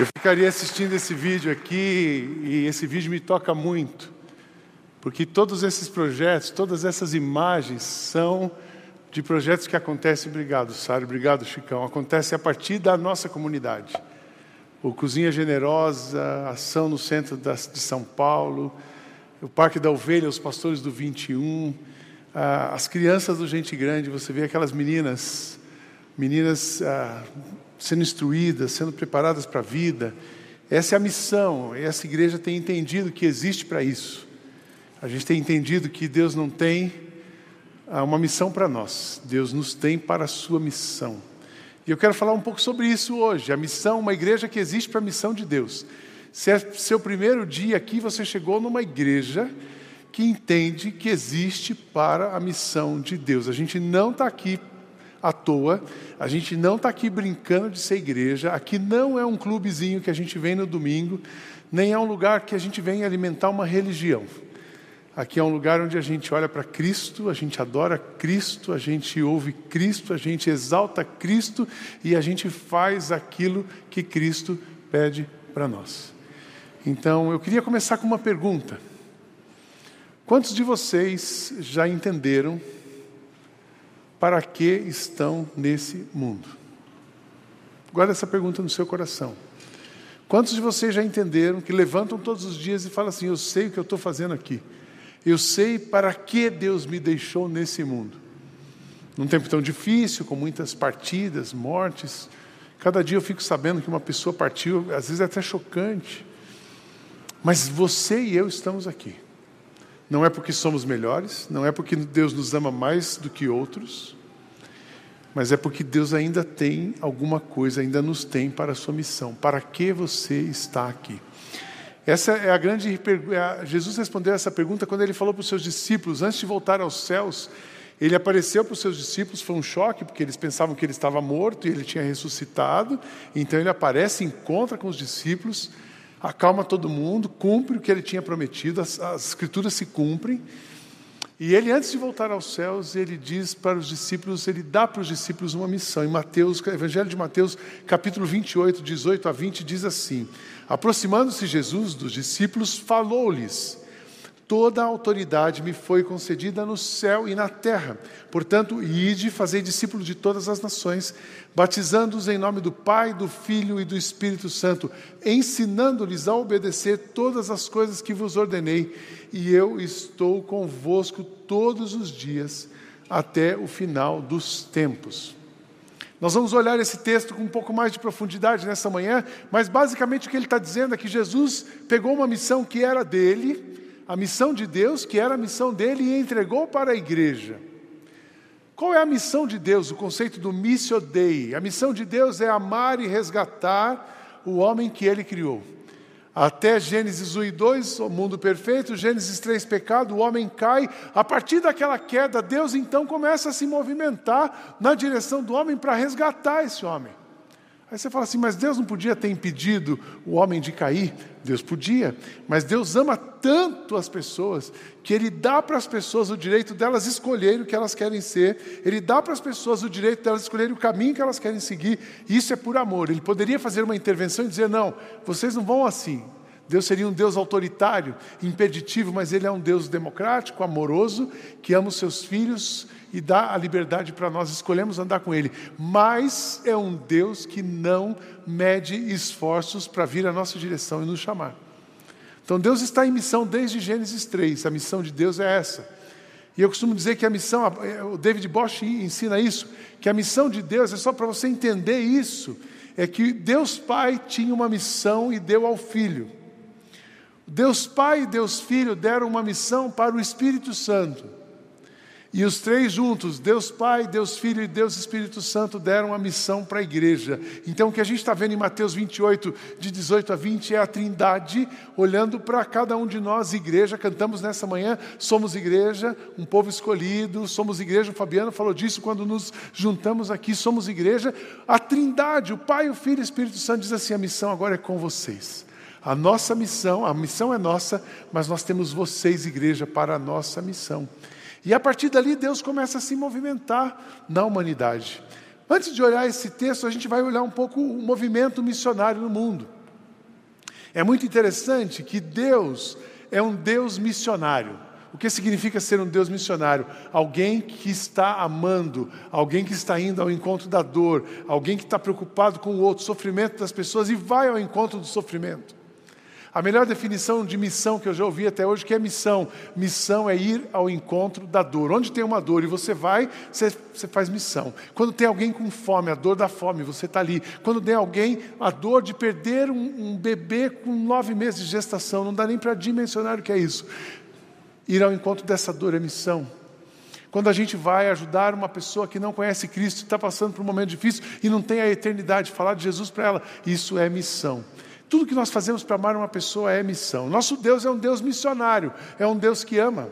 Eu ficaria assistindo esse vídeo aqui e esse vídeo me toca muito, porque todos esses projetos, todas essas imagens são de projetos que acontecem, obrigado, Sário, obrigado, Chicão, acontecem a partir da nossa comunidade. O Cozinha Generosa, Ação no Centro de São Paulo, o Parque da Ovelha, os Pastores do 21, as crianças do Gente Grande, você vê aquelas meninas, meninas ah, sendo instruídas, sendo preparadas para a vida. Essa é a missão, essa igreja tem entendido que existe para isso. A gente tem entendido que Deus não tem ah, uma missão para nós, Deus nos tem para a sua missão. E eu quero falar um pouco sobre isso hoje. A missão, uma igreja que existe para a missão de Deus. Se é seu primeiro dia aqui, você chegou numa igreja que entende que existe para a missão de Deus. A gente não está aqui à toa, a gente não está aqui brincando de ser igreja, aqui não é um clubezinho que a gente vem no domingo, nem é um lugar que a gente vem alimentar uma religião. Aqui é um lugar onde a gente olha para Cristo, a gente adora Cristo, a gente ouve Cristo, a gente exalta Cristo e a gente faz aquilo que Cristo pede para nós. Então, eu queria começar com uma pergunta. Quantos de vocês já entenderam para que estão nesse mundo? Guarda essa pergunta no seu coração. Quantos de vocês já entenderam que levantam todos os dias e falam assim: Eu sei o que eu estou fazendo aqui, eu sei para que Deus me deixou nesse mundo? Num tempo tão difícil, com muitas partidas, mortes, cada dia eu fico sabendo que uma pessoa partiu, às vezes é até chocante, mas você e eu estamos aqui. Não é porque somos melhores, não é porque Deus nos ama mais do que outros, mas é porque Deus ainda tem alguma coisa, ainda nos tem para a sua missão. Para que você está aqui? Essa é a grande é Jesus respondeu essa pergunta quando ele falou para os seus discípulos antes de voltar aos céus. Ele apareceu para os seus discípulos, foi um choque, porque eles pensavam que ele estava morto e ele tinha ressuscitado. Então ele aparece, encontra com os discípulos acalma todo mundo, cumpre o que ele tinha prometido, as, as escrituras se cumprem. E ele, antes de voltar aos céus, ele diz para os discípulos, ele dá para os discípulos uma missão. Em Mateus, Evangelho de Mateus, capítulo 28, 18 a 20, diz assim: Aproximando-se Jesus dos discípulos, falou-lhes: Toda a autoridade me foi concedida no céu e na terra. Portanto, ide, fazei discípulos de todas as nações, batizando-os em nome do Pai, do Filho e do Espírito Santo, ensinando-lhes a obedecer todas as coisas que vos ordenei, e eu estou convosco todos os dias até o final dos tempos. Nós vamos olhar esse texto com um pouco mais de profundidade nessa manhã, mas basicamente o que ele está dizendo é que Jesus pegou uma missão que era dele, a missão de Deus, que era a missão dele, e entregou para a igreja. Qual é a missão de Deus? O conceito do missio dei. A missão de Deus é amar e resgatar o homem que ele criou. Até Gênesis 1 e 2, o mundo perfeito, Gênesis 3, pecado, o homem cai. A partir daquela queda, Deus então começa a se movimentar na direção do homem para resgatar esse homem. Aí você fala assim, mas Deus não podia ter impedido o homem de cair? Deus podia, mas Deus ama tanto as pessoas que Ele dá para as pessoas o direito delas escolherem o que elas querem ser, Ele dá para as pessoas o direito delas escolherem o caminho que elas querem seguir, isso é por amor. Ele poderia fazer uma intervenção e dizer: não, vocês não vão assim. Deus seria um Deus autoritário, impeditivo, mas Ele é um Deus democrático, amoroso, que ama os seus filhos e dá a liberdade para nós escolhemos andar com Ele. Mas é um Deus que não mede esforços para vir à nossa direção e nos chamar. Então Deus está em missão desde Gênesis 3, a missão de Deus é essa. E eu costumo dizer que a missão, o David Bosch ensina isso, que a missão de Deus é só para você entender isso, é que Deus Pai tinha uma missão e deu ao Filho. Deus Pai e Deus Filho deram uma missão para o Espírito Santo. E os três juntos, Deus Pai, Deus Filho e Deus Espírito Santo, deram a missão para a igreja. Então, o que a gente está vendo em Mateus 28, de 18 a 20, é a trindade olhando para cada um de nós, igreja. Cantamos nessa manhã, somos igreja, um povo escolhido, somos igreja. O Fabiano falou disso quando nos juntamos aqui, somos igreja. A trindade, o Pai, o Filho e o Espírito Santo, diz assim: a missão agora é com vocês. A nossa missão, a missão é nossa, mas nós temos vocês, igreja, para a nossa missão. E a partir dali, Deus começa a se movimentar na humanidade. Antes de olhar esse texto, a gente vai olhar um pouco o movimento missionário no mundo. É muito interessante que Deus é um Deus missionário. O que significa ser um Deus missionário? Alguém que está amando, alguém que está indo ao encontro da dor, alguém que está preocupado com o outro, sofrimento das pessoas e vai ao encontro do sofrimento. A melhor definição de missão que eu já ouvi até hoje que é missão. Missão é ir ao encontro da dor. Onde tem uma dor e você vai, você, você faz missão. Quando tem alguém com fome, a dor da fome, você está ali. Quando tem alguém, a dor de perder um, um bebê com nove meses de gestação, não dá nem para dimensionar o que é isso. Ir ao encontro dessa dor é missão. Quando a gente vai ajudar uma pessoa que não conhece Cristo, está passando por um momento difícil e não tem a eternidade, falar de Jesus para ela, isso é missão. Tudo que nós fazemos para amar uma pessoa é missão. Nosso Deus é um Deus missionário, é um Deus que ama.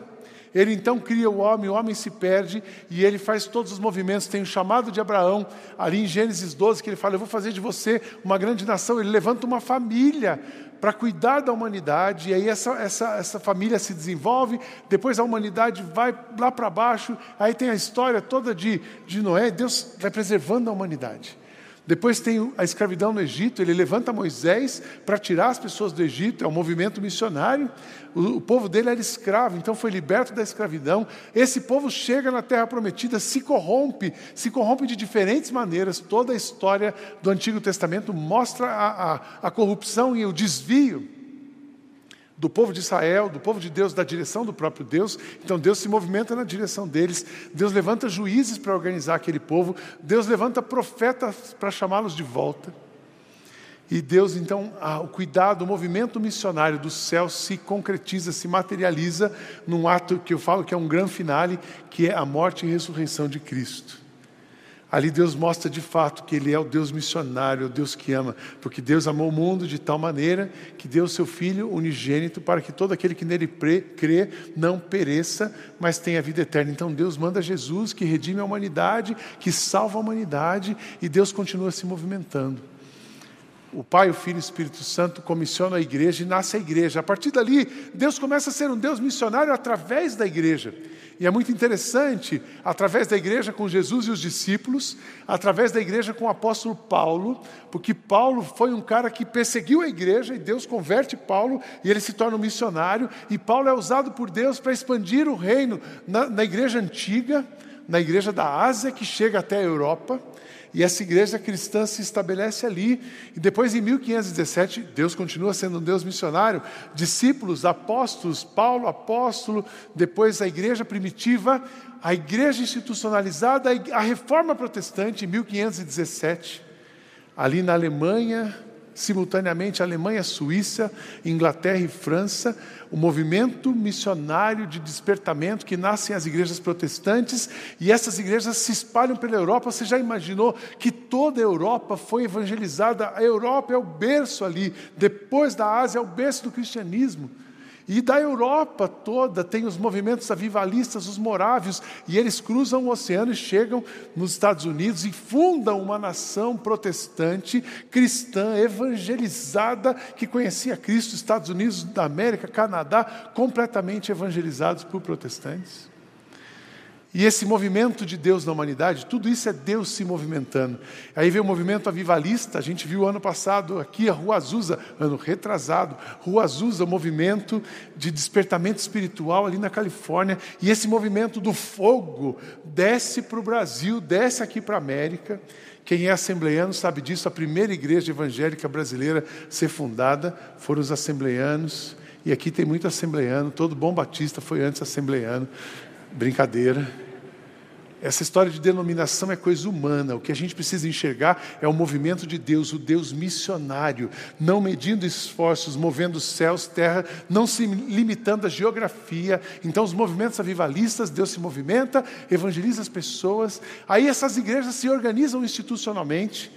Ele então cria o homem, o homem se perde e ele faz todos os movimentos. Tem o chamado de Abraão, ali em Gênesis 12, que ele fala: Eu vou fazer de você uma grande nação. Ele levanta uma família para cuidar da humanidade, e aí essa, essa, essa família se desenvolve, depois a humanidade vai lá para baixo, aí tem a história toda de, de Noé, Deus vai preservando a humanidade. Depois tem a escravidão no Egito, ele levanta Moisés para tirar as pessoas do Egito, é um movimento missionário. O, o, povo dele era escravo, então foi liberto da escravidão. Esse povo chega na terra prometida, se corrompe, se corrompe de diferentes maneiras. Toda a história do Antigo Testamento mostra a, a, a corrupção e o desvio do povo de Israel, do povo de Deus, da direção do próprio Deus. Então Deus se movimenta na direção deles. Deus levanta juízes para organizar aquele povo. Deus levanta profetas para chamá-los de volta. E Deus, então, o cuidado, o movimento missionário do céu se concretiza, se materializa num ato que eu falo que é um grande finale, que é a morte e ressurreição de Cristo. Ali Deus mostra de fato que Ele é o Deus missionário, o Deus que ama, porque Deus amou o mundo de tal maneira que deu o seu Filho unigênito para que todo aquele que nele crê não pereça, mas tenha vida eterna. Então Deus manda Jesus que redime a humanidade, que salva a humanidade, e Deus continua se movimentando. O Pai, o Filho e o Espírito Santo comissionam a igreja e nasce a igreja. A partir dali, Deus começa a ser um Deus missionário através da igreja. E é muito interessante, através da igreja com Jesus e os discípulos, através da igreja com o apóstolo Paulo, porque Paulo foi um cara que perseguiu a igreja e Deus converte Paulo e ele se torna um missionário. E Paulo é usado por Deus para expandir o reino na, na igreja antiga, na igreja da Ásia, que chega até a Europa. E essa igreja cristã se estabelece ali. E depois, em 1517, Deus continua sendo um Deus missionário. Discípulos, apóstolos, Paulo, apóstolo, depois a igreja primitiva, a igreja institucionalizada, a reforma protestante, em 1517. Ali na Alemanha, simultaneamente Alemanha, Suíça, Inglaterra e França, o movimento missionário de despertamento que nascem as igrejas protestantes e essas igrejas se espalham pela Europa. Você já imaginou que toda a Europa foi evangelizada? A Europa é o berço ali, depois da Ásia é o berço do cristianismo. E da Europa toda tem os movimentos avivalistas, os morávios, e eles cruzam o oceano e chegam nos Estados Unidos e fundam uma nação protestante, cristã, evangelizada, que conhecia Cristo, Estados Unidos da América, Canadá, completamente evangelizados por protestantes. E esse movimento de Deus na humanidade, tudo isso é Deus se movimentando. Aí vem o movimento avivalista, a gente viu ano passado aqui a Rua Azusa, ano retrasado, Rua Azusa, o movimento de despertamento espiritual ali na Califórnia. E esse movimento do fogo desce para o Brasil, desce aqui para a América. Quem é assembleiano sabe disso, a primeira igreja evangélica brasileira a ser fundada foram os assembleianos. E aqui tem muito assembleiano, todo bom batista foi antes assembleiano. Brincadeira. Essa história de denominação é coisa humana. O que a gente precisa enxergar é o movimento de Deus, o Deus missionário, não medindo esforços, movendo céus, terra, não se limitando à geografia. Então, os movimentos avivalistas, Deus se movimenta, evangeliza as pessoas. Aí essas igrejas se organizam institucionalmente.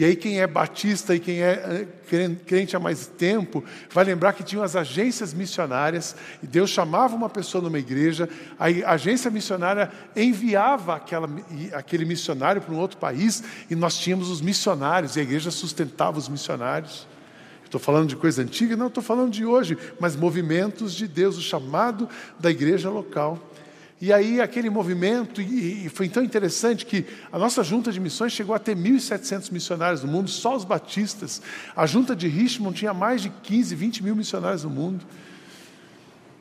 E aí, quem é batista e quem é eh, crente há mais tempo, vai lembrar que tinham as agências missionárias, e Deus chamava uma pessoa numa igreja, a agência missionária enviava aquela, aquele missionário para um outro país, e nós tínhamos os missionários, e a igreja sustentava os missionários. Estou falando de coisa antiga? Não, estou falando de hoje, mas movimentos de Deus, o chamado da igreja local. E aí aquele movimento, e, foi tão interessante que a nossa junta de missões chegou a ter 1.700 missionários no mundo, só os batistas. A junta de Richmond tinha mais de 15, 20 mil missionários no mundo.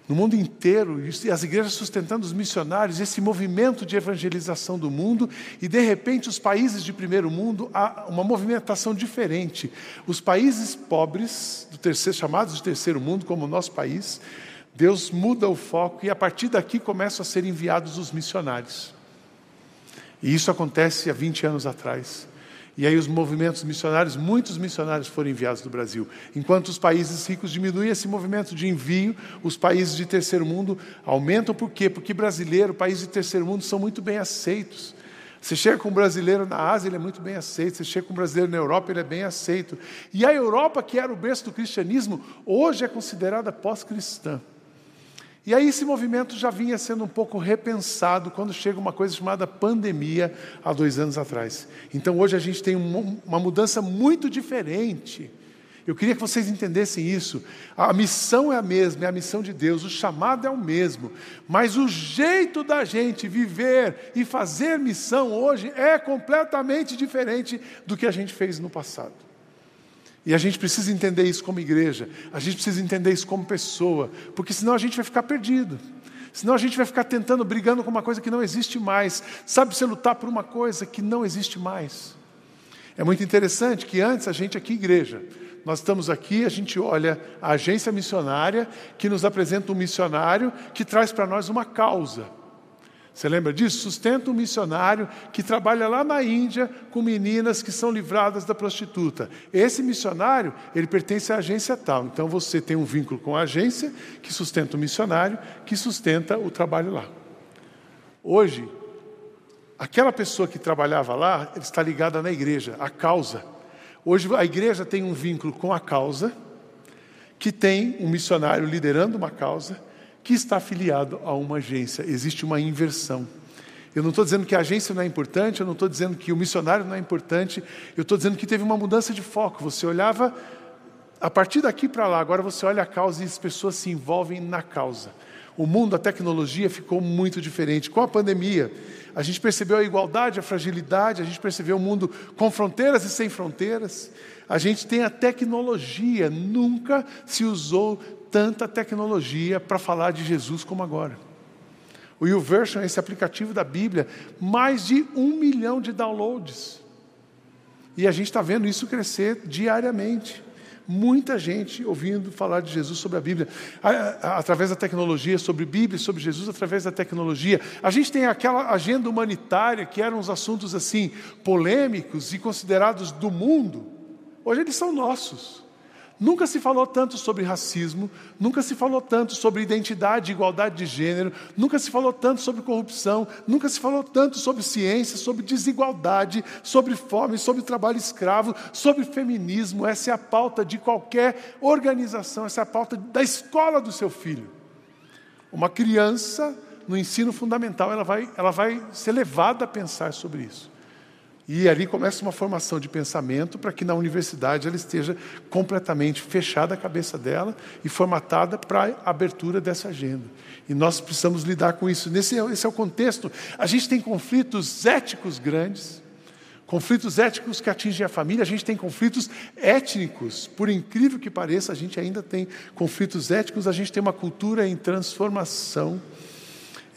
No mundo inteiro, e as igrejas sustentando os missionários, esse movimento de evangelização do mundo, e de repente os países de primeiro mundo, há uma movimentação diferente. Os países pobres, do terceiro, chamados de terceiro mundo, como o nosso país, Deus muda o foco e a partir daqui começam a ser enviados os missionários. E isso acontece há 20 anos atrás. E aí os movimentos missionários, muitos missionários foram enviados do Brasil. Enquanto os países ricos diminuem esse movimento de envio, os países de terceiro mundo aumentam. Por quê? Porque brasileiro, países de terceiro mundo são muito bem aceitos. Você chega com um brasileiro na Ásia, ele é muito bem aceito. Você chega com um brasileiro na Europa, ele é bem aceito. E a Europa, que era o berço do cristianismo, hoje é considerada pós-cristã. E aí esse movimento já vinha sendo um pouco repensado quando chega uma coisa chamada pandemia há dois anos atrás. Então hoje a gente tem uma mudança muito diferente. Eu queria que vocês entendessem isso. A missão é a mesma, é a missão de Deus, o chamado é o mesmo, mas o jeito da gente viver e fazer missão hoje é completamente diferente do que a gente fez no passado. E a gente precisa entender isso como igreja, a gente precisa entender isso como pessoa, porque senão a gente vai ficar perdido. Senão a gente vai ficar tentando, brigando com uma coisa que não existe mais. Sabe você lutar por uma coisa que não existe mais. É muito interessante que antes a gente aqui, igreja, nós estamos aqui, a gente olha a agência missionária que nos apresenta um missionário que traz para nós uma causa. Você lembra disso? Sustenta um missionário que trabalha lá na Índia com meninas que são livradas da prostituta. Esse missionário, ele pertence à agência tal. Então você tem um vínculo com a agência que sustenta o missionário, que sustenta o trabalho lá. Hoje, aquela pessoa que trabalhava lá, está ligada na igreja, à causa. Hoje a igreja tem um vínculo com a causa, que tem um missionário liderando uma causa que está afiliado a uma agência. Existe uma inversão. Eu não estou dizendo que a agência não é importante, eu não estou dizendo que o missionário não é importante, eu estou dizendo que teve uma mudança de foco. Você olhava a partir daqui para lá, agora você olha a causa e as pessoas se envolvem na causa. O mundo, a tecnologia ficou muito diferente. Com a pandemia, a gente percebeu a igualdade, a fragilidade, a gente percebeu o mundo com fronteiras e sem fronteiras. A gente tem a tecnologia, nunca se usou tanta tecnologia para falar de Jesus como agora. O YouVersion, esse aplicativo da Bíblia, mais de um milhão de downloads. E a gente está vendo isso crescer diariamente. Muita gente ouvindo falar de Jesus sobre a Bíblia, através da tecnologia, sobre Bíblia, sobre Jesus através da tecnologia. A gente tem aquela agenda humanitária que eram os assuntos assim polêmicos e considerados do mundo. Hoje eles são nossos. Nunca se falou tanto sobre racismo, nunca se falou tanto sobre identidade e igualdade de gênero, nunca se falou tanto sobre corrupção, nunca se falou tanto sobre ciência, sobre desigualdade, sobre fome, sobre trabalho escravo, sobre feminismo. Essa é a pauta de qualquer organização, essa é a pauta da escola do seu filho. Uma criança no ensino fundamental, ela vai, ela vai ser levada a pensar sobre isso. E ali começa uma formação de pensamento para que na universidade ela esteja completamente fechada a cabeça dela e formatada para a abertura dessa agenda. E nós precisamos lidar com isso. Nesse, esse é o contexto. A gente tem conflitos éticos grandes, conflitos éticos que atingem a família, a gente tem conflitos étnicos. Por incrível que pareça, a gente ainda tem conflitos étnicos, a gente tem uma cultura em transformação.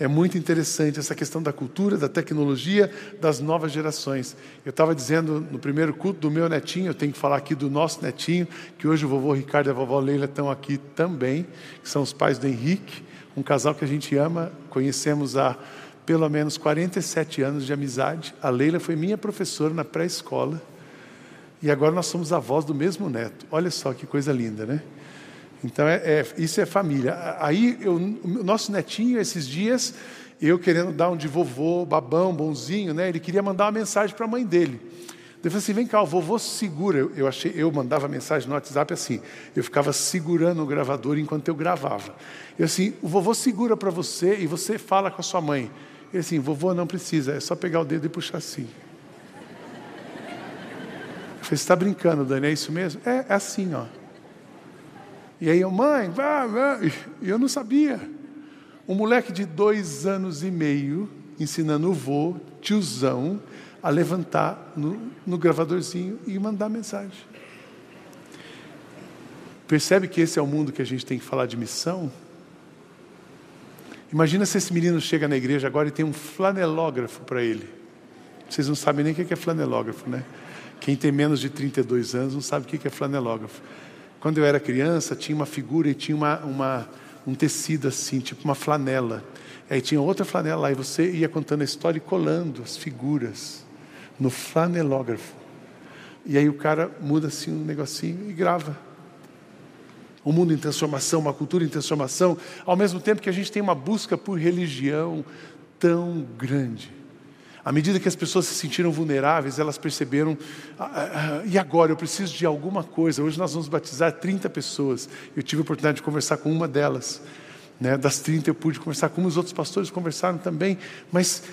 É muito interessante essa questão da cultura, da tecnologia, das novas gerações. Eu estava dizendo no primeiro culto do meu netinho, eu tenho que falar aqui do nosso netinho, que hoje o vovô Ricardo e a vovó Leila estão aqui também, que são os pais do Henrique, um casal que a gente ama, conhecemos há pelo menos 47 anos de amizade. A Leila foi minha professora na pré-escola e agora nós somos avós do mesmo neto. Olha só que coisa linda, né? Então, é, é, isso é família. Aí, o nosso netinho, esses dias, eu querendo dar um de vovô, babão, bonzinho, né? Ele queria mandar uma mensagem para a mãe dele. Eu falei assim, vem cá, o vovô segura. Eu, eu, achei, eu mandava mensagem no WhatsApp assim, eu ficava segurando o gravador enquanto eu gravava. Eu assim, o vovô segura para você e você fala com a sua mãe. Ele assim, vovô não precisa, é só pegar o dedo e puxar assim. Eu falei, você está brincando, Dani, é isso mesmo? É, é assim, ó. E aí eu, mãe, vá, vá. E eu não sabia. Um moleque de dois anos e meio ensinando o vô, tiozão, a levantar no, no gravadorzinho e mandar mensagem. Percebe que esse é o mundo que a gente tem que falar de missão? Imagina se esse menino chega na igreja agora e tem um flanelógrafo para ele. Vocês não sabem nem o que é flanelógrafo, né? Quem tem menos de 32 anos não sabe o que é flanelógrafo. Quando eu era criança, tinha uma figura e tinha uma, uma, um tecido assim, tipo uma flanela. Aí tinha outra flanela lá e você ia contando a história e colando as figuras no flanelógrafo. E aí o cara muda assim um negocinho e grava. Um mundo em transformação, uma cultura em transformação, ao mesmo tempo que a gente tem uma busca por religião tão grande. À medida que as pessoas se sentiram vulneráveis, elas perceberam, ah, ah, ah, e agora eu preciso de alguma coisa. Hoje nós vamos batizar 30 pessoas. Eu tive a oportunidade de conversar com uma delas. Né? Das 30 eu pude conversar com os outros pastores conversaram também. Mas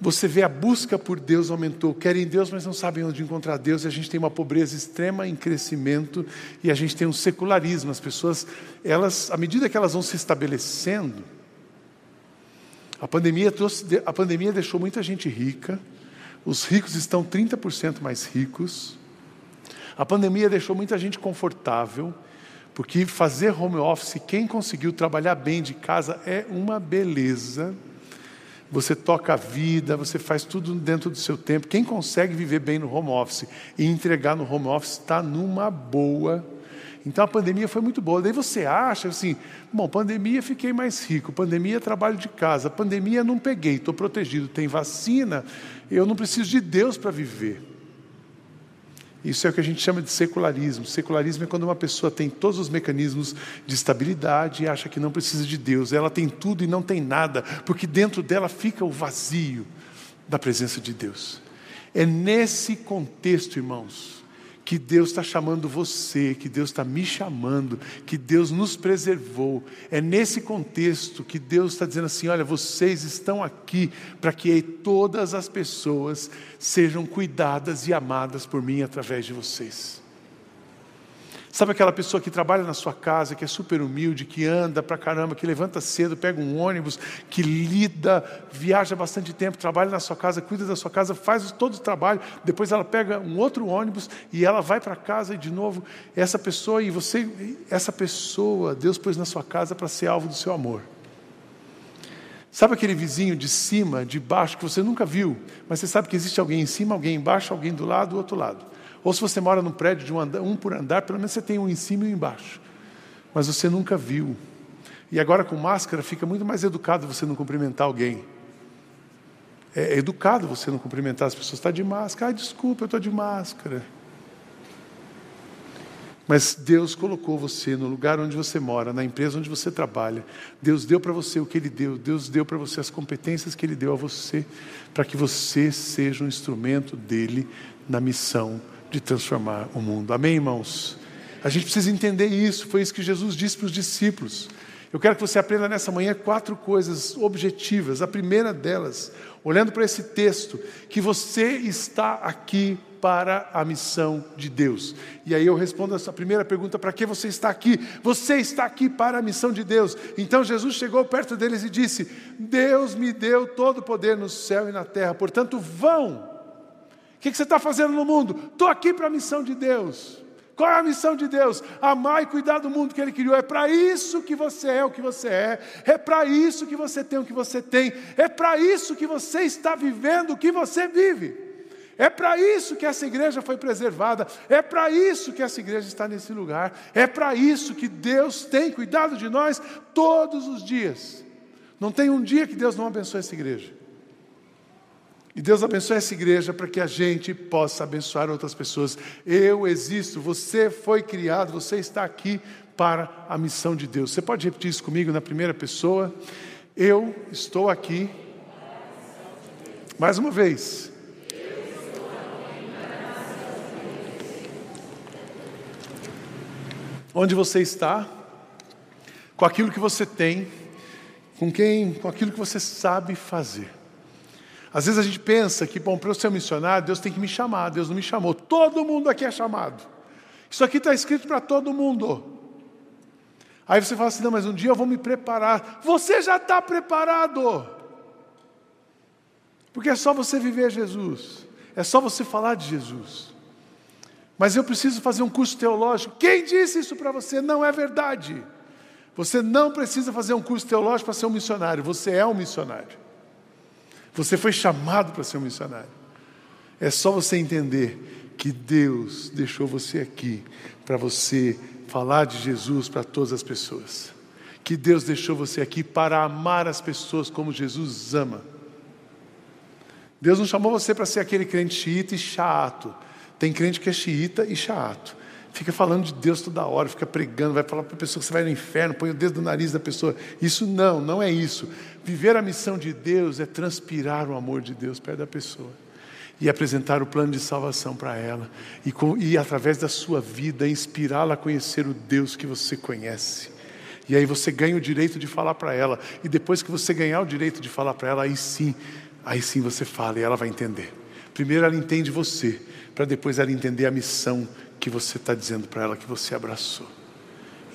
você vê a busca por Deus aumentou. Querem Deus, mas não sabem onde encontrar Deus. E a gente tem uma pobreza extrema em crescimento e a gente tem um secularismo. As pessoas, elas, à medida que elas vão se estabelecendo, a pandemia, trouxe, a pandemia deixou muita gente rica, os ricos estão 30% mais ricos. A pandemia deixou muita gente confortável, porque fazer home office, quem conseguiu trabalhar bem de casa é uma beleza. Você toca a vida, você faz tudo dentro do seu tempo. Quem consegue viver bem no home office e entregar no home office está numa boa então a pandemia foi muito boa. Daí você acha assim, bom, pandemia fiquei mais rico, pandemia trabalho de casa, pandemia não peguei, estou protegido, tem vacina, eu não preciso de Deus para viver. Isso é o que a gente chama de secularismo. Secularismo é quando uma pessoa tem todos os mecanismos de estabilidade e acha que não precisa de Deus. Ela tem tudo e não tem nada, porque dentro dela fica o vazio da presença de Deus. É nesse contexto, irmãos, que Deus está chamando você, que Deus está me chamando, que Deus nos preservou. É nesse contexto que Deus está dizendo assim: olha, vocês estão aqui para que todas as pessoas sejam cuidadas e amadas por mim através de vocês. Sabe aquela pessoa que trabalha na sua casa, que é super humilde, que anda pra caramba, que levanta cedo, pega um ônibus, que lida, viaja bastante tempo, trabalha na sua casa, cuida da sua casa, faz todo o trabalho, depois ela pega um outro ônibus e ela vai para casa e de novo, essa pessoa e você, essa pessoa, Deus pôs na sua casa para ser alvo do seu amor. Sabe aquele vizinho de cima, de baixo, que você nunca viu, mas você sabe que existe alguém em cima, alguém embaixo, alguém do lado, do outro lado. Ou se você mora num prédio de um, andar, um por andar, pelo menos você tem um em cima e um embaixo. Mas você nunca viu. E agora com máscara fica muito mais educado você não cumprimentar alguém. É, é educado você não cumprimentar as pessoas. Está de máscara. Ah, desculpa, eu estou de máscara. Mas Deus colocou você no lugar onde você mora, na empresa onde você trabalha. Deus deu para você o que Ele deu. Deus deu para você as competências que Ele deu a você, para que você seja um instrumento dele na missão de transformar o mundo. Amém, irmãos? A gente precisa entender isso, foi isso que Jesus disse para os discípulos. Eu quero que você aprenda nessa manhã quatro coisas objetivas. A primeira delas, olhando para esse texto, que você está aqui para a missão de Deus. E aí eu respondo essa primeira pergunta: para que você está aqui? Você está aqui para a missão de Deus. Então Jesus chegou perto deles e disse: Deus me deu todo o poder no céu e na terra, portanto, vão o que você está fazendo no mundo? Estou aqui para a missão de Deus. Qual é a missão de Deus? Amar e cuidar do mundo que Ele criou. É para isso que você é o que você é. É para isso que você tem o que você tem. É para isso que você está vivendo o que você vive. É para isso que essa igreja foi preservada. É para isso que essa igreja está nesse lugar. É para isso que Deus tem cuidado de nós todos os dias. Não tem um dia que Deus não abençoe essa igreja. E Deus abençoe essa igreja para que a gente possa abençoar outras pessoas. Eu existo, você foi criado, você está aqui para a missão de Deus. Você pode repetir isso comigo na primeira pessoa? Eu estou aqui. Mais uma vez. Onde você está? Com aquilo que você tem? Com quem? Com aquilo que você sabe fazer. Às vezes a gente pensa que, bom, para eu ser um missionário, Deus tem que me chamar. Deus não me chamou. Todo mundo aqui é chamado. Isso aqui está escrito para todo mundo. Aí você fala assim: não, mas um dia eu vou me preparar. Você já está preparado. Porque é só você viver Jesus, é só você falar de Jesus. Mas eu preciso fazer um curso teológico. Quem disse isso para você? Não é verdade. Você não precisa fazer um curso teológico para ser um missionário, você é um missionário. Você foi chamado para ser um missionário. É só você entender que Deus deixou você aqui para você falar de Jesus para todas as pessoas. Que Deus deixou você aqui para amar as pessoas como Jesus ama. Deus não chamou você para ser aquele crente xiita e chato. Tem crente que é xiita e chato. Fica falando de Deus toda hora, fica pregando, vai falar para a pessoa que você vai no inferno, põe o dedo no nariz da pessoa. Isso não, não é isso. Viver a missão de Deus é transpirar o amor de Deus perto da pessoa e apresentar o plano de salvação para ela e, e, através da sua vida, inspirá-la a conhecer o Deus que você conhece. E aí você ganha o direito de falar para ela, e depois que você ganhar o direito de falar para ela, aí sim, aí sim você fala e ela vai entender. Primeiro ela entende você, para depois ela entender a missão que você está dizendo para ela que você abraçou.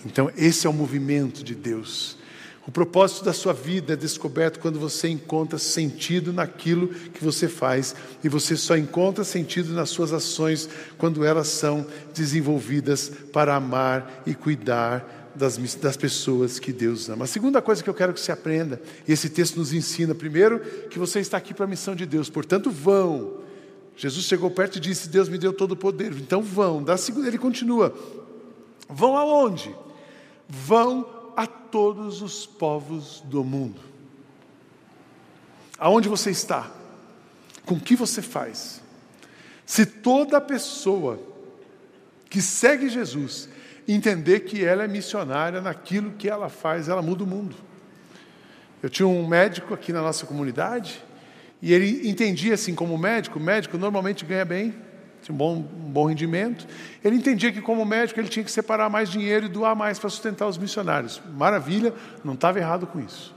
Então, esse é o movimento de Deus. O propósito da sua vida é descoberto quando você encontra sentido naquilo que você faz, e você só encontra sentido nas suas ações quando elas são desenvolvidas para amar e cuidar das, das pessoas que Deus ama. A segunda coisa que eu quero que você aprenda, e esse texto nos ensina, primeiro, que você está aqui para a missão de Deus, portanto, vão. Jesus chegou perto e disse: Deus me deu todo o poder, então vão. Da segunda, ele continua: vão aonde? Vão a todos os povos do mundo. Aonde você está? Com o que você faz? Se toda pessoa que segue Jesus entender que ela é missionária naquilo que ela faz, ela muda o mundo. Eu tinha um médico aqui na nossa comunidade e ele entendia assim como médico, médico normalmente ganha bem, tinha um bom, um bom rendimento. Ele entendia que, como médico, ele tinha que separar mais dinheiro e doar mais para sustentar os missionários. Maravilha, não estava errado com isso.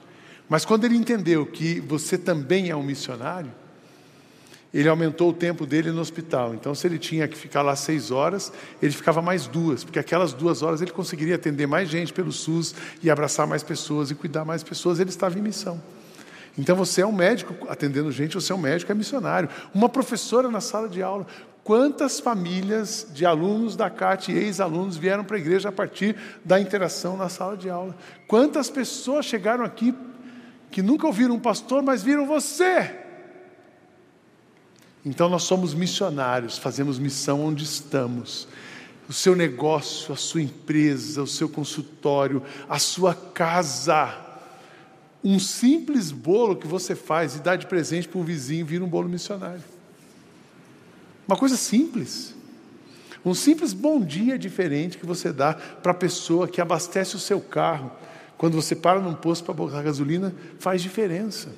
Mas quando ele entendeu que você também é um missionário, ele aumentou o tempo dele no hospital. Então, se ele tinha que ficar lá seis horas, ele ficava mais duas, porque aquelas duas horas ele conseguiria atender mais gente pelo SUS e abraçar mais pessoas e cuidar mais pessoas. Ele estava em missão. Então você é um médico atendendo gente, você é um médico, é missionário. Uma professora na sala de aula. Quantas famílias de alunos da CAT e ex-alunos vieram para a igreja a partir da interação na sala de aula? Quantas pessoas chegaram aqui que nunca ouviram um pastor, mas viram você? Então nós somos missionários, fazemos missão onde estamos. O seu negócio, a sua empresa, o seu consultório, a sua casa. Um simples bolo que você faz e dá de presente para um vizinho vira um bolo missionário. Uma coisa simples. Um simples bom dia diferente que você dá para a pessoa que abastece o seu carro. Quando você para num posto para botar gasolina, faz diferença.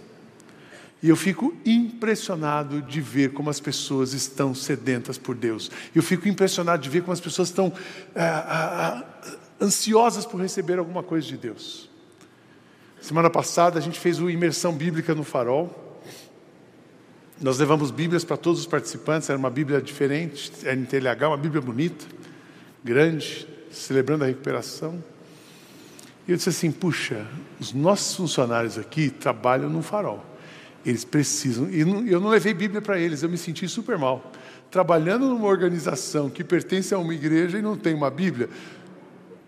E eu fico impressionado de ver como as pessoas estão sedentas por Deus. Eu fico impressionado de ver como as pessoas estão ah, ah, ah, ansiosas por receber alguma coisa de Deus. Semana passada a gente fez uma imersão bíblica no farol. Nós levamos Bíblias para todos os participantes, era uma Bíblia diferente, era em TLH, uma Bíblia bonita, grande, celebrando a recuperação. E eu disse assim: puxa, os nossos funcionários aqui trabalham no farol, eles precisam. E eu não levei Bíblia para eles, eu me senti super mal. Trabalhando numa organização que pertence a uma igreja e não tem uma Bíblia,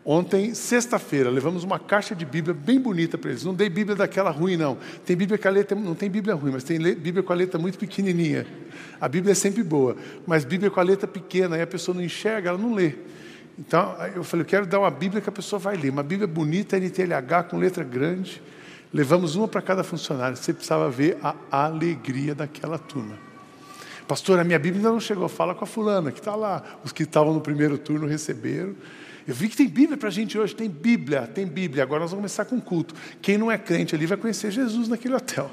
Ontem, sexta-feira, levamos uma caixa de Bíblia bem bonita para eles. Não dei Bíblia daquela ruim, não. Tem Bíblia com a letra, não tem Bíblia ruim, mas tem Bíblia com a letra muito pequenininha. A Bíblia é sempre boa, mas Bíblia com a letra pequena, aí a pessoa não enxerga, ela não lê. Então, eu falei, eu quero dar uma Bíblia que a pessoa vai ler. Uma Bíblia bonita, NTLH, com letra grande. Levamos uma para cada funcionário. Você precisava ver a alegria daquela turma. Pastor, a minha Bíblia ainda não chegou. Fala com a fulana, que está lá. Os que estavam no primeiro turno receberam. Eu vi que tem Bíblia para a gente hoje, tem Bíblia, tem Bíblia. Agora nós vamos começar com culto. Quem não é crente ali vai conhecer Jesus naquele hotel.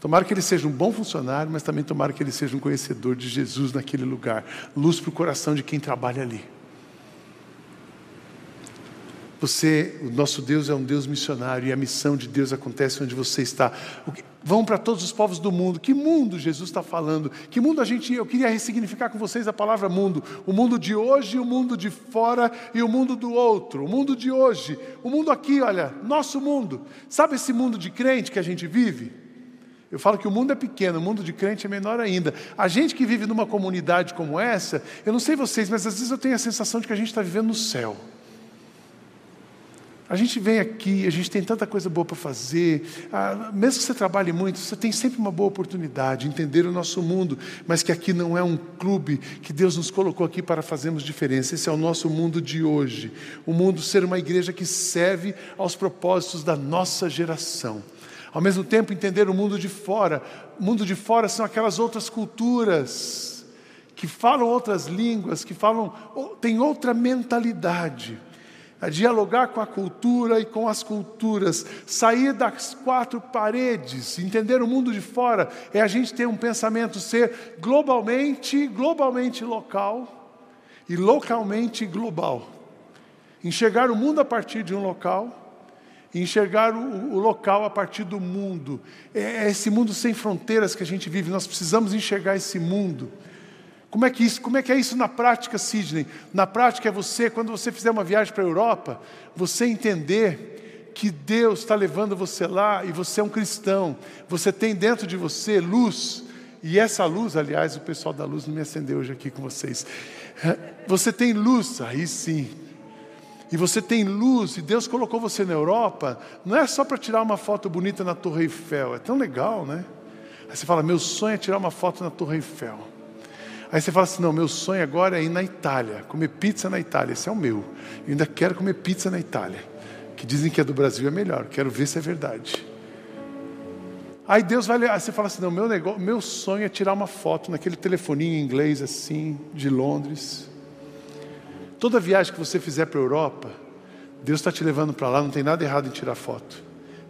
Tomara que ele seja um bom funcionário, mas também tomara que ele seja um conhecedor de Jesus naquele lugar. Luz para o coração de quem trabalha ali. Você, o nosso Deus é um Deus missionário e a missão de Deus acontece onde você está. Vão para todos os povos do mundo. Que mundo Jesus está falando? Que mundo a gente. Eu queria ressignificar com vocês a palavra mundo. O mundo de hoje, o mundo de fora e o mundo do outro. O mundo de hoje, o mundo aqui, olha, nosso mundo. Sabe esse mundo de crente que a gente vive? Eu falo que o mundo é pequeno, o mundo de crente é menor ainda. A gente que vive numa comunidade como essa, eu não sei vocês, mas às vezes eu tenho a sensação de que a gente está vivendo no céu. A gente vem aqui, a gente tem tanta coisa boa para fazer. Ah, mesmo que você trabalhe muito, você tem sempre uma boa oportunidade de entender o nosso mundo, mas que aqui não é um clube que Deus nos colocou aqui para fazermos diferença. Esse é o nosso mundo de hoje. O mundo ser uma igreja que serve aos propósitos da nossa geração. Ao mesmo tempo, entender o mundo de fora. O mundo de fora são aquelas outras culturas que falam outras línguas, que falam, têm outra mentalidade a dialogar com a cultura e com as culturas, sair das quatro paredes, entender o mundo de fora, é a gente ter um pensamento ser globalmente, globalmente local e localmente global. Enxergar o mundo a partir de um local, enxergar o, o local a partir do mundo. É, é esse mundo sem fronteiras que a gente vive, nós precisamos enxergar esse mundo. Como é que isso, como é que é isso na prática, Sidney? Na prática é você, quando você fizer uma viagem para a Europa, você entender que Deus está levando você lá e você é um cristão. Você tem dentro de você luz. E essa luz, aliás, o pessoal da luz não me acendeu hoje aqui com vocês. Você tem luz, aí sim. E você tem luz, e Deus colocou você na Europa, não é só para tirar uma foto bonita na Torre Eiffel, é tão legal, né? Aí você fala: meu sonho é tirar uma foto na Torre Eiffel. Aí você fala assim: não, meu sonho agora é ir na Itália, comer pizza na Itália. Esse é o meu. Eu ainda quero comer pizza na Itália. Que dizem que é do Brasil é melhor. Quero ver se é verdade. Aí Deus vai. Aí você fala assim: não, meu, negócio, meu sonho é tirar uma foto naquele telefoninho em inglês assim, de Londres. Toda viagem que você fizer para a Europa, Deus está te levando para lá, não tem nada errado em tirar foto.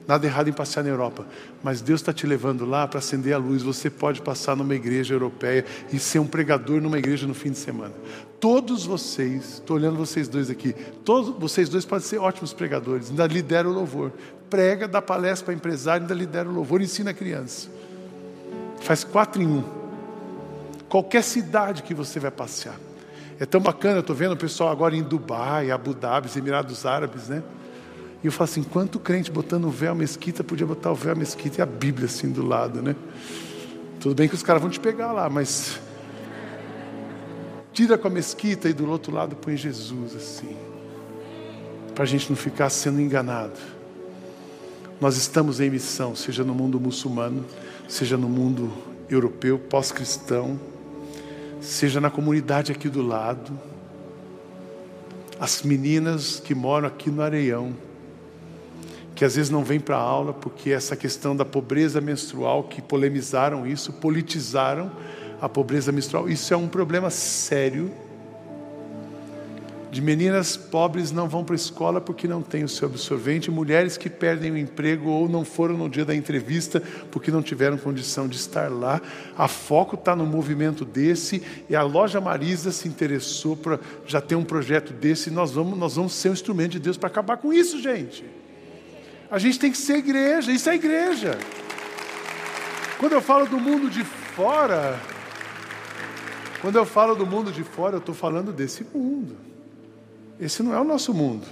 Nada errado em passear na Europa, mas Deus está te levando lá para acender a luz. Você pode passar numa igreja europeia e ser um pregador numa igreja no fim de semana. Todos vocês, estou olhando vocês dois aqui, todos vocês dois podem ser ótimos pregadores, ainda lidera o louvor. Prega, dá palestra para empresário, ainda lidera o louvor, ensina a criança. Faz quatro em um. Qualquer cidade que você vai passear. É tão bacana, estou vendo o pessoal agora em Dubai, Abu Dhabi, Emirados Árabes, né? E eu falo assim: quanto crente botando o véu mesquita podia botar o véu mesquita e a Bíblia assim do lado, né? Tudo bem que os caras vão te pegar lá, mas. Tira com a mesquita e do outro lado põe Jesus assim. Para a gente não ficar sendo enganado. Nós estamos em missão, seja no mundo muçulmano, seja no mundo europeu, pós-cristão, seja na comunidade aqui do lado. As meninas que moram aqui no Areião, que às vezes não vem para a aula porque essa questão da pobreza menstrual, que polemizaram isso, politizaram a pobreza menstrual, isso é um problema sério. De meninas pobres não vão para a escola porque não têm o seu absorvente, mulheres que perdem o emprego ou não foram no dia da entrevista porque não tiveram condição de estar lá. A Foco está no movimento desse e a loja Marisa se interessou para já ter um projeto desse. Nós vamos, nós vamos ser um instrumento de Deus para acabar com isso, gente. A gente tem que ser igreja, isso é igreja. Quando eu falo do mundo de fora, quando eu falo do mundo de fora, eu estou falando desse mundo. Esse não é o nosso mundo.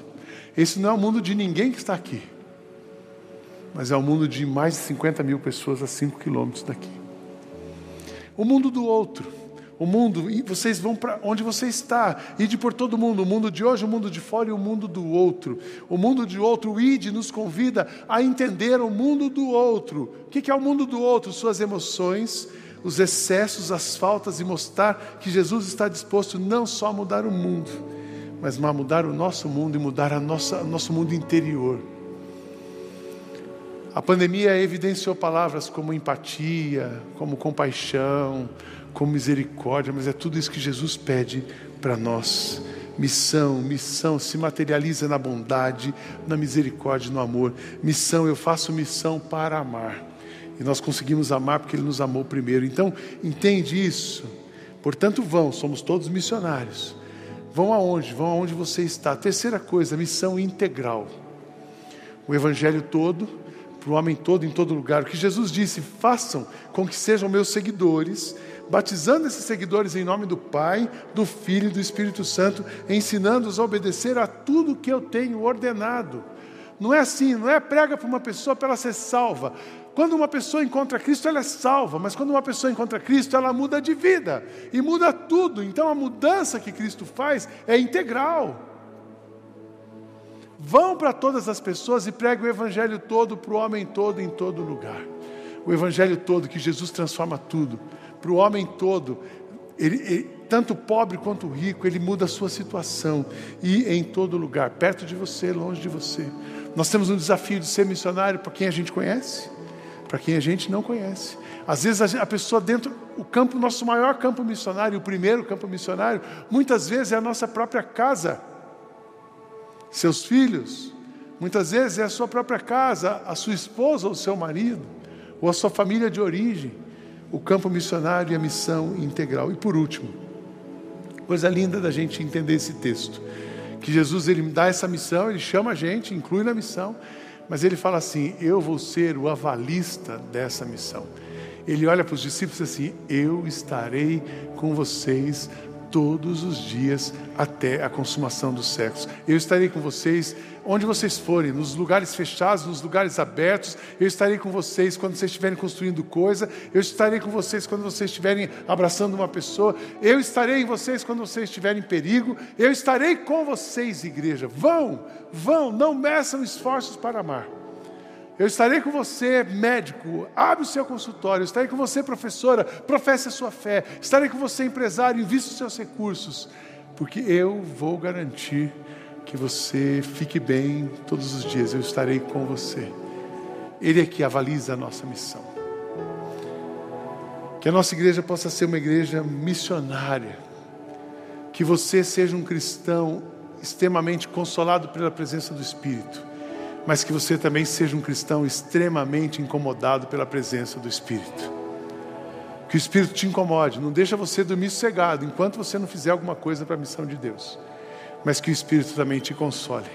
Esse não é o mundo de ninguém que está aqui. Mas é o mundo de mais de 50 mil pessoas a 5 quilômetros daqui. O mundo do outro o mundo, e vocês vão para onde você está, ide por todo mundo, o mundo de hoje, o mundo de fora e o mundo do outro. O mundo de outro, o ide nos convida a entender o mundo do outro. O que é o mundo do outro? Suas emoções, os excessos, as faltas e mostrar que Jesus está disposto não só a mudar o mundo, mas a mudar o nosso mundo e mudar a nossa, nosso mundo interior. A pandemia evidenciou palavras como empatia, como compaixão, com misericórdia, mas é tudo isso que Jesus pede para nós. Missão, missão se materializa na bondade, na misericórdia, no amor. Missão, eu faço missão para amar. E nós conseguimos amar porque Ele nos amou primeiro. Então, entende isso. Portanto, vão, somos todos missionários. Vão aonde? Vão aonde você está. Terceira coisa, missão integral. O evangelho todo, para o homem todo, em todo lugar. O que Jesus disse: façam com que sejam meus seguidores, batizando esses seguidores em nome do Pai, do Filho e do Espírito Santo, ensinando-os a obedecer a tudo que eu tenho ordenado. Não é assim, não é prega para uma pessoa para ela ser salva. Quando uma pessoa encontra Cristo, ela é salva, mas quando uma pessoa encontra Cristo, ela muda de vida e muda tudo. Então a mudança que Cristo faz é integral. Vão para todas as pessoas e pregue o Evangelho todo para o homem todo em todo lugar. O Evangelho todo, que Jesus transforma tudo. Para o homem todo, ele, ele, tanto pobre quanto rico, ele muda a sua situação. E em todo lugar, perto de você, longe de você. Nós temos um desafio de ser missionário para quem a gente conhece, para quem a gente não conhece. Às vezes a pessoa dentro, o campo, nosso maior campo missionário, o primeiro campo missionário, muitas vezes é a nossa própria casa seus filhos, muitas vezes é a sua própria casa, a sua esposa ou o seu marido, ou a sua família de origem, o campo missionário e a missão integral. E por último, coisa linda da gente entender esse texto, que Jesus ele dá essa missão, ele chama a gente, inclui na missão, mas ele fala assim: Eu vou ser o avalista dessa missão. Ele olha para os discípulos assim: Eu estarei com vocês todos os dias até a consumação dos séculos. Eu estarei com vocês onde vocês forem, nos lugares fechados, nos lugares abertos. Eu estarei com vocês quando vocês estiverem construindo coisa. Eu estarei com vocês quando vocês estiverem abraçando uma pessoa. Eu estarei em vocês quando vocês estiverem em perigo. Eu estarei com vocês, igreja. Vão, vão, não meçam esforços para amar. Eu estarei com você, médico, abre o seu consultório. Eu estarei com você, professora, professe a sua fé. Estarei com você, empresário, invista os seus recursos. Porque eu vou garantir que você fique bem todos os dias. Eu estarei com você. Ele é que avaliza a nossa missão. Que a nossa igreja possa ser uma igreja missionária. Que você seja um cristão extremamente consolado pela presença do Espírito mas que você também seja um cristão extremamente incomodado pela presença do Espírito. Que o Espírito te incomode, não deixa você dormir sossegado enquanto você não fizer alguma coisa para a missão de Deus. Mas que o Espírito também te console.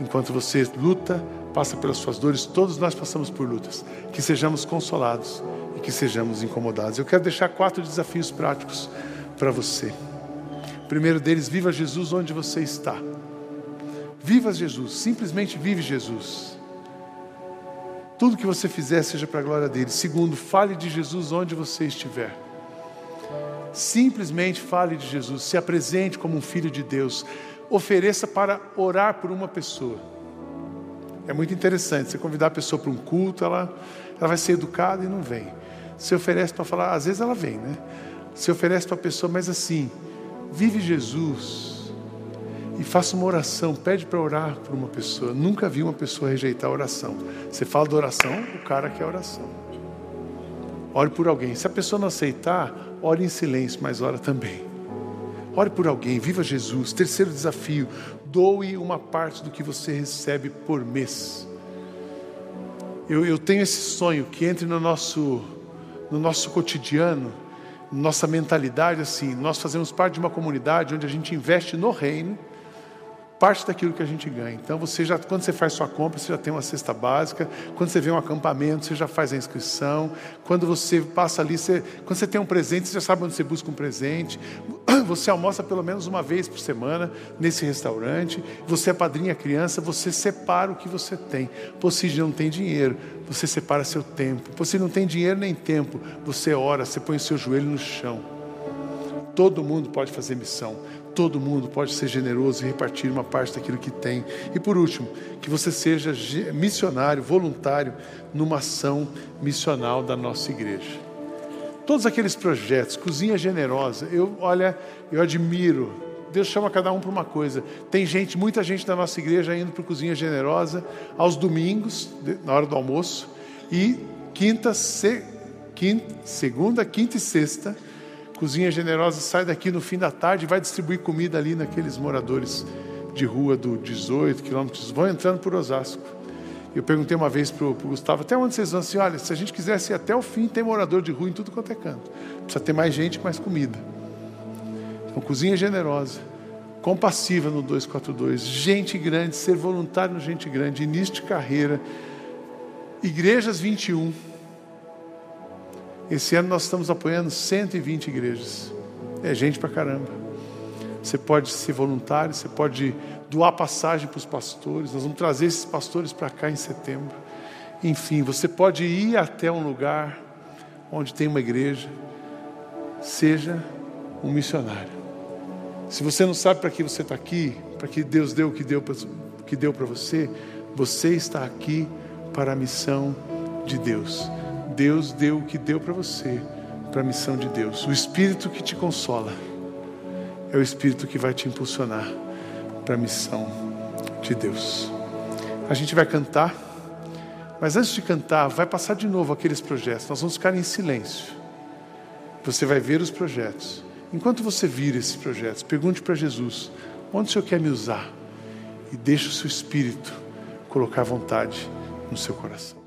Enquanto você luta, passa pelas suas dores, todos nós passamos por lutas. Que sejamos consolados e que sejamos incomodados. Eu quero deixar quatro desafios práticos para você. O primeiro deles, viva Jesus onde você está. Viva Jesus, simplesmente vive Jesus. Tudo que você fizer seja para a glória dele. Segundo, fale de Jesus onde você estiver. Simplesmente fale de Jesus, se apresente como um filho de Deus. Ofereça para orar por uma pessoa. É muito interessante. Você convidar a pessoa para um culto, ela, ela vai ser educada e não vem. Se oferece para falar, às vezes ela vem, né? Se oferece para a pessoa, mas assim, vive Jesus e faça uma oração, pede para orar por uma pessoa. Nunca vi uma pessoa rejeitar a oração. Você fala da oração, o cara quer oração. Ore por alguém. Se a pessoa não aceitar, ore em silêncio, mas ora também. Ore por alguém, viva Jesus. Terceiro desafio: doe uma parte do que você recebe por mês. Eu, eu tenho esse sonho que entre no nosso, no nosso cotidiano, nossa mentalidade assim. Nós fazemos parte de uma comunidade onde a gente investe no reino parte daquilo que a gente ganha. Então, você já, quando você faz sua compra, você já tem uma cesta básica. Quando você vê um acampamento, você já faz a inscrição. Quando você passa ali, você, quando você tem um presente, você já sabe onde você busca um presente. Você almoça pelo menos uma vez por semana nesse restaurante. Você é padrinha criança, você separa o que você tem. Você não tem dinheiro, você separa seu tempo. Você não tem dinheiro nem tempo, você ora, você põe o seu joelho no chão. Todo mundo pode fazer missão. Todo mundo pode ser generoso e repartir uma parte daquilo que tem. E por último, que você seja missionário, voluntário, numa ação missional da nossa igreja. Todos aqueles projetos, cozinha generosa, eu olha, eu admiro. Deus chama cada um para uma coisa. Tem gente, muita gente da nossa igreja indo para cozinha generosa aos domingos, na hora do almoço, e quinta, se, quinta segunda, quinta e sexta Cozinha Generosa sai daqui no fim da tarde e vai distribuir comida ali naqueles moradores de rua do 18 quilômetros. Vão entrando por Osasco. Eu perguntei uma vez para o Gustavo, até onde vocês vão? Assim, olha, se a gente quisesse ir até o fim, tem morador de rua em tudo quanto é canto. Precisa ter mais gente, mais comida. Então, cozinha generosa. compassiva no 242, gente grande, ser voluntário no gente grande, início de carreira, igrejas 21. Esse ano nós estamos apoiando 120 igrejas. É gente pra caramba. Você pode ser voluntário, você pode doar passagem para os pastores. Nós vamos trazer esses pastores para cá em setembro. Enfim, você pode ir até um lugar onde tem uma igreja. Seja um missionário. Se você não sabe para que você está aqui, para que Deus deu o que deu que deu para você, você está aqui para a missão de Deus. Deus deu o que deu para você para a missão de Deus. O Espírito que te consola é o Espírito que vai te impulsionar para a missão de Deus. A gente vai cantar, mas antes de cantar, vai passar de novo aqueles projetos. Nós vamos ficar em silêncio. Você vai ver os projetos. Enquanto você vira esses projetos, pergunte para Jesus: onde o Senhor quer me usar? E deixe o seu espírito colocar vontade no seu coração.